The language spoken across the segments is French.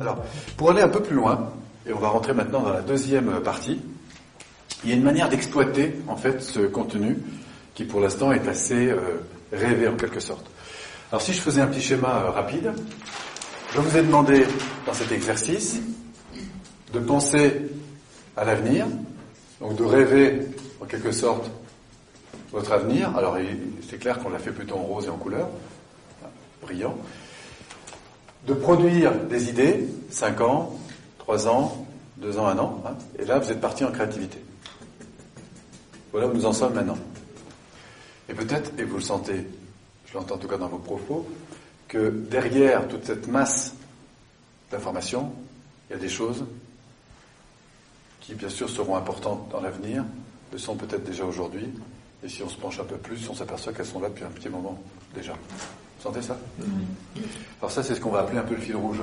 Alors, pour aller un peu plus loin, et on va rentrer maintenant dans la deuxième partie, il y a une manière d'exploiter en fait ce contenu qui pour l'instant est assez euh, rêvé en quelque sorte. Alors si je faisais un petit schéma euh, rapide, je vous ai demandé dans cet exercice de penser à l'avenir, donc de rêver en quelque sorte votre avenir. Alors c'est clair qu'on l'a fait plutôt en rose et en couleur, brillant. De produire des idées, 5 ans, 3 ans, 2 ans, 1 an, hein, et là vous êtes parti en créativité. Voilà où nous en sommes maintenant. Et peut-être, et vous le sentez, je l'entends en tout cas dans vos propos, que derrière toute cette masse d'informations, il y a des choses qui bien sûr seront importantes dans l'avenir, le sont peut-être déjà aujourd'hui, et si on se penche un peu plus, on s'aperçoit qu'elles sont là depuis un petit moment déjà. Vous sentez ça Alors ça, c'est ce qu'on va appeler un peu le fil rouge.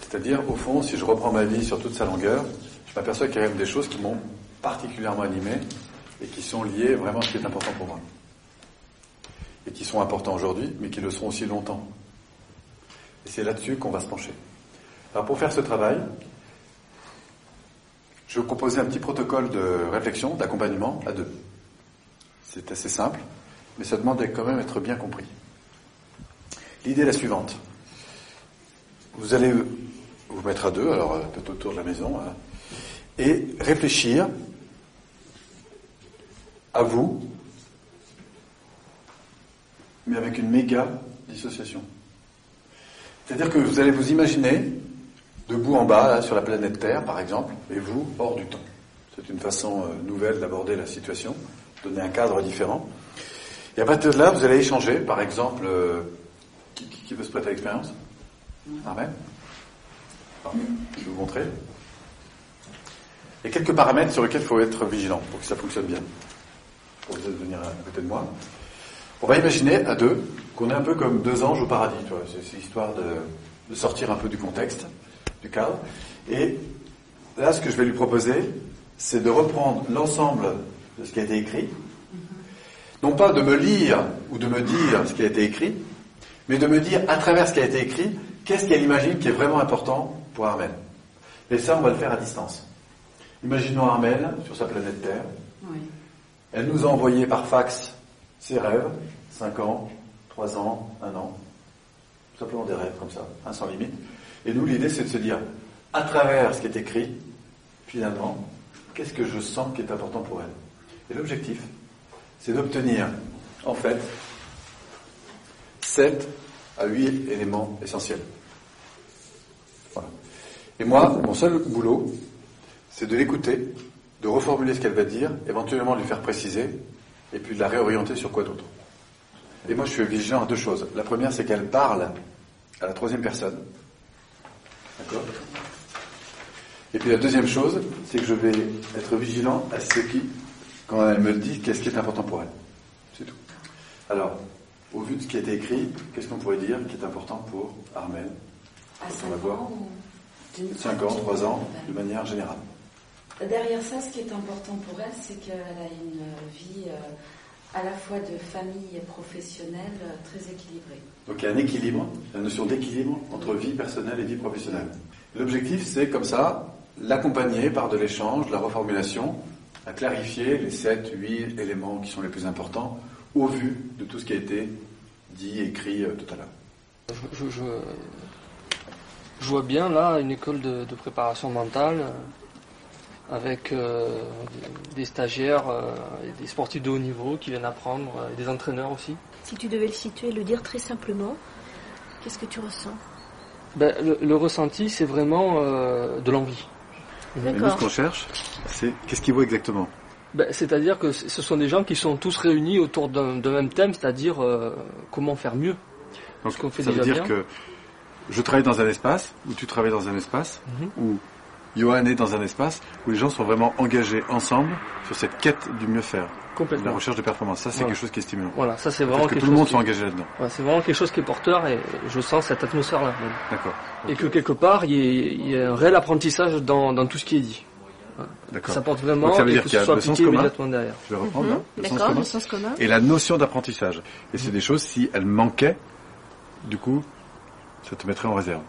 C'est-à-dire, au fond, si je reprends ma vie sur toute sa longueur, je m'aperçois qu'il y a même des choses qui m'ont particulièrement animé et qui sont liées vraiment à ce qui est important pour moi. Et qui sont importants aujourd'hui, mais qui le seront aussi longtemps. Et c'est là-dessus qu'on va se pencher. Alors pour faire ce travail, je vais vous proposer un petit protocole de réflexion, d'accompagnement à deux. C'est assez simple, mais ça demande quand même être bien compris. L'idée est la suivante. Vous allez vous mettre à deux, alors peut-être autour de la maison, hein, et réfléchir à vous, mais avec une méga dissociation. C'est-à-dire que vous allez vous imaginer debout en bas, sur la planète Terre, par exemple, et vous, hors du temps. C'est une façon euh, nouvelle d'aborder la situation, donner un cadre différent. Et à partir de là, vous allez échanger, par exemple, euh, qui, veut se prêter à l'expérience Amen Je vais vous montrer. Il y a quelques paramètres sur lesquels il faut être vigilant pour que ça fonctionne bien. Pour vous venir à côté de moi. On va imaginer à deux qu'on est un peu comme deux anges au paradis. C'est histoire de, de sortir un peu du contexte du cadre. Et là, ce que je vais lui proposer, c'est de reprendre l'ensemble de ce qui a été écrit. Non pas de me lire ou de me dire ce qui a été écrit, mais de me dire à travers ce qui a été écrit, qu'est-ce qu'elle imagine qui est vraiment important pour Armel. Et ça, on va le faire à distance. Imaginons Armel sur sa planète Terre. Elle nous a envoyé par fax ses rêves, 5 ans, 3 ans, 1 an. Tout simplement des rêves comme ça, un sans limite. Et nous, l'idée, c'est de se dire, à travers ce qui est écrit, finalement, qu'est-ce que je sens qui est important pour elle Et l'objectif, c'est d'obtenir, en fait, 7 à 8 éléments essentiels. Et moi, mon seul boulot, c'est de l'écouter, de reformuler ce qu'elle va dire, éventuellement lui faire préciser, et puis de la réorienter sur quoi d'autre. Et moi, je suis vigilant à deux choses. La première, c'est qu'elle parle à la troisième personne. D'accord? Et puis la deuxième chose, c'est que je vais être vigilant à ce qui, quand elle me dit, qu'est-ce qui est important pour elle? C'est tout. Alors, au vu de ce qui a été écrit, qu'est-ce qu'on pourrait dire qui est important pour Armel? À 5 ans 5 ans, 3 ans, de manière générale. Derrière ça, ce qui est important pour elle, c'est qu'elle a une vie euh, à la fois de famille et professionnelle euh, très équilibrée. Donc il y a un équilibre, la notion d'équilibre entre vie personnelle et vie professionnelle. L'objectif, c'est comme ça, l'accompagner par de l'échange, de la reformulation, à clarifier les 7, 8 éléments qui sont les plus importants au vu de tout ce qui a été dit, écrit euh, tout à l'heure. Je, je, vois bien là une école de, préparation mentale euh, avec euh, des stagiaires et des sportifs de haut niveau qui viennent apprendre, et des entraîneurs aussi. Si tu devais le situer, le dire très simplement, qu'est-ce que tu ressens? Ben, le, ressenti, c'est vraiment de l'envie. Et nous, ce qu'on cherche, c'est qu'est-ce qu'il vaut exactement? Ben, C'est-à-dire que ce sont des gens qui sont tous réunis autour d'un même thème, c'est-à-dire euh, comment faire mieux. Donc, ce fait ça veut dire que je travaille dans un espace, ou tu travailles dans un espace, mhm. où Johan est dans un espace où les gens sont vraiment engagés ensemble sur cette quête du mieux faire. Complètement. La recherche de performance, ça c'est quelque chose qui est stimulant. Voilà, ça c'est vraiment que tout le monde soit engagé là-dedans. c'est vraiment quelque chose qui est porteur et je sens cette atmosphère-là. D'accord. Et que quelque part il y, a un réel apprentissage dans, dans tout ce qui est dit. D'accord. Ça porte vraiment Donc ça veut dire qu'il y a le sens commun. derrière. Je vais reprendre Mhm. hein, le sens D'accord, commun. le sens commun. Et la notion d'apprentissage. Et c'est des choses, si elles manquaient, du coup, ça te mettrait en réserve.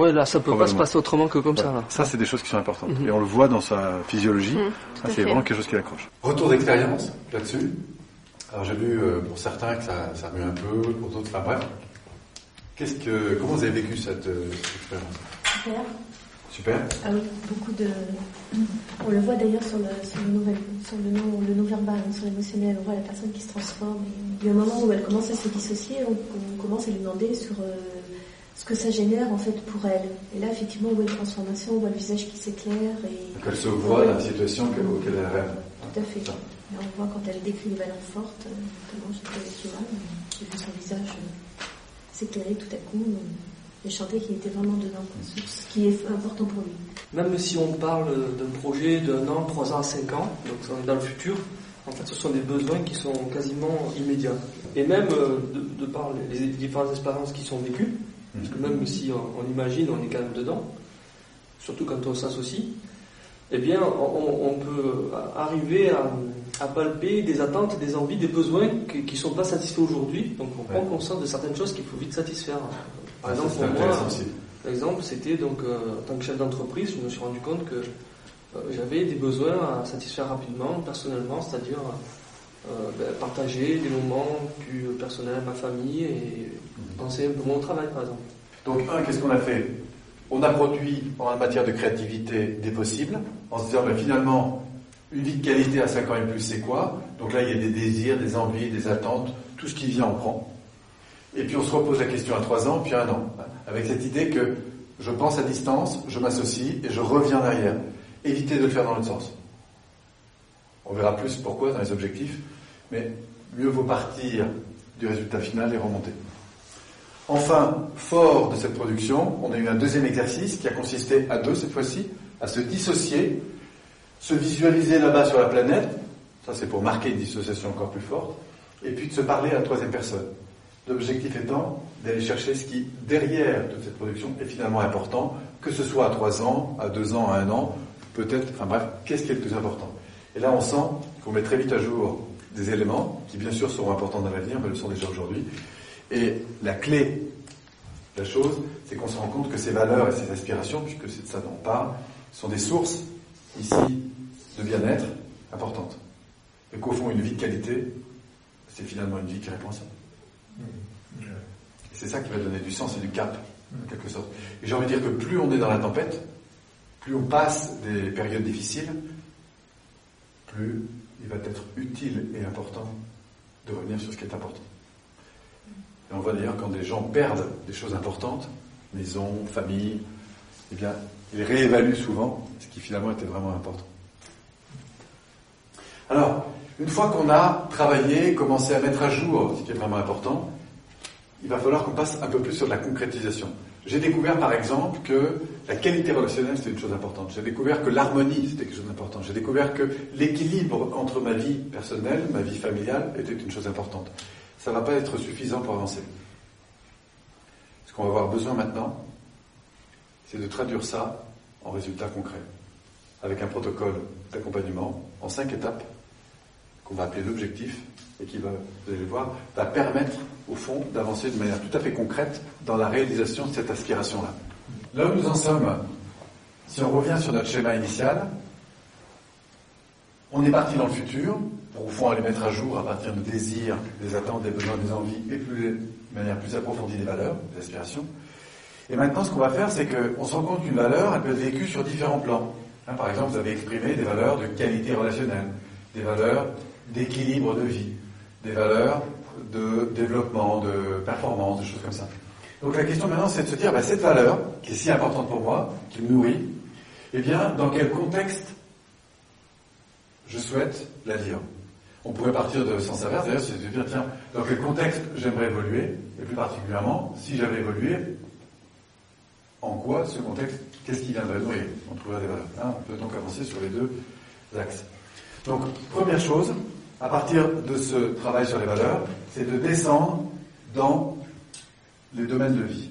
Ouais, là, ça peut pas se passer autrement que comme ça. Là. Ça, c'est des choses qui sont importantes. Mhm. Et on le voit dans sa physiologie. Mhm, Ah, c'est vraiment quelque chose qui l'accroche. Retour d'expérience là-dessus. Alors j'ai vu euh, pour certains que ça, ça remue un peu, pour d'autres, enfin bref. Qu'est-ce que, comment vous avez vécu cette, euh, cette expérience? Super. Super. Ah oui, beaucoup de. On le voit d'ailleurs sur le, sur le, nouvel, sur le, non, le non-verbal, hein, sur l'émotionnel. On voit la personne qui se transforme. Et il y a un moment où elle commence à se dissocier, on, on commence à lui demander sur euh, ce que ça génère en fait pour elle. Et là, effectivement, on voit une transformation, on voit le visage qui s'éclaire. Et Donc elle se voit dans la situation que- auquel elle rêve. tout à fait. Là, on voit quand elle décrit des valeurs fortes, euh, notamment j'étais avec Johan, euh, j'ai vu son visage euh, s'éclairer tout à coup. euh, et chanter qu'il était vraiment dedans, ce qui est important pour lui. Même si on parle d'un projet d'un an, trois ans, cinq ans, donc on est dans le futur, en fait ce sont des besoins qui sont quasiment immédiats. Et même euh, de, de par les les différentes expériences qui sont vécues, parce que même si on, on imagine, on est quand même dedans, surtout quand on s'associe, eh bien on, on peut arriver à, à palper des attentes, des envies, des besoins qui ne sont pas satisfaits aujourd'hui. Donc on prend Ouais. conscience de certaines choses qu'il faut vite satisfaire. Par Ah, exemple, pour moi, par exemple, c'était donc euh, en tant que chef d'entreprise, je me suis rendu compte que euh, j'avais des besoins à satisfaire rapidement, personnellement, c'est-à-dire euh, ben, partager des moments plus personnels ma famille et penser un peu moins au travail, par exemple. Donc, un, qu'est-ce qu'on a fait? On a produit en matière de créativité des possibles, en se disant, ben, finalement, une vie de qualité à 5 ans et plus, c'est quoi? Donc là, il y a des désirs, des envies, des attentes, tout ce qui vient, on prend. Et puis on se repose la question à 3 ans, puis à un an, avec cette idée que je pense à distance, je m'associe et je reviens derrière. Évitez de le faire dans l'autre sens. On verra plus pourquoi dans les objectifs, mais mieux vaut partir du résultat final et remonter. Enfin, fort de cette production, on a eu un deuxième exercice qui a consisté à deux cette fois-ci, à se dissocier, se visualiser là-bas sur la planète, ça c'est pour marquer une dissociation encore plus forte, et puis de se parler à la troisième personne. L'objectif étant d'aller chercher ce qui, derrière toute cette production, est finalement important, que ce soit à trois ans, à deux ans, à un an, peut-être, enfin bref, qu'est-ce qui est le plus important Et là, on sent qu'on met très vite à jour des éléments qui, bien sûr, seront importants dans l'avenir, mais le sont déjà aujourd'hui. Et la clé de la chose, c'est qu'on se rend compte que ces valeurs et ces aspirations, puisque c'est de ça dont on parle, sont des sources, ici, de bien-être importantes. Et qu'au fond, une vie de qualité, c'est finalement une vie qui répond à ça. Et c'est ça qui va donner du sens et du cap, en quelque sorte. Et j'ai envie de dire que plus on est dans la tempête, plus on passe des périodes difficiles, plus il va être utile et important de revenir sur ce qui est important. Et on voit d'ailleurs quand des gens perdent des choses importantes, maison, famille, eh bien, ils réévaluent souvent ce qui finalement était vraiment important. Alors, une fois qu'on a travaillé, commencé à mettre à jour ce qui est vraiment important, il va falloir qu'on passe un peu plus sur la concrétisation. J'ai découvert par exemple que la qualité relationnelle c'était une chose importante. J'ai découvert que l'harmonie c'était quelque chose d'important. J'ai découvert que l'équilibre entre ma vie personnelle, ma vie familiale était une chose importante. Ça ne va pas être suffisant pour avancer. Ce qu'on va avoir besoin maintenant, c'est de traduire ça en résultats concrets, avec un protocole d'accompagnement en cinq étapes qu'on va appeler l'objectif et qui va, vous allez le voir, va permettre au fond d'avancer de manière tout à fait concrète dans la réalisation de cette aspiration-là. Là où nous en sommes, si on revient sur notre schéma initial, on est parti dans le futur pour au fond aller mettre à jour à partir de désirs, des attentes, des besoins, des envies et plus, de manière plus approfondie des valeurs, des aspirations. Et maintenant, ce qu'on va faire, c'est qu'on se rend compte qu'une valeur, elle peut être vécue sur différents plans. Par exemple, vous avez exprimé des valeurs de qualité relationnelle, des valeurs d'équilibre de vie, des valeurs de développement, de performance, des choses comme ça. Donc la question maintenant, c'est de se dire, bah, cette valeur, qui est si importante pour moi, qui me nourrit, eh bien, dans quel contexte je souhaite la lire On pourrait partir de sens inverse, d'ailleurs, c'est de dire, tiens, dans quel contexte j'aimerais évoluer, et plus particulièrement, si j'avais évolué, en quoi ce contexte, qu'est-ce qui viendrait nourrir? On trouverait des valeurs. Hein, on peut donc avancer sur les deux axes. Donc, première chose, à partir de ce travail sur les valeurs, c'est de descendre dans les domaines de vie.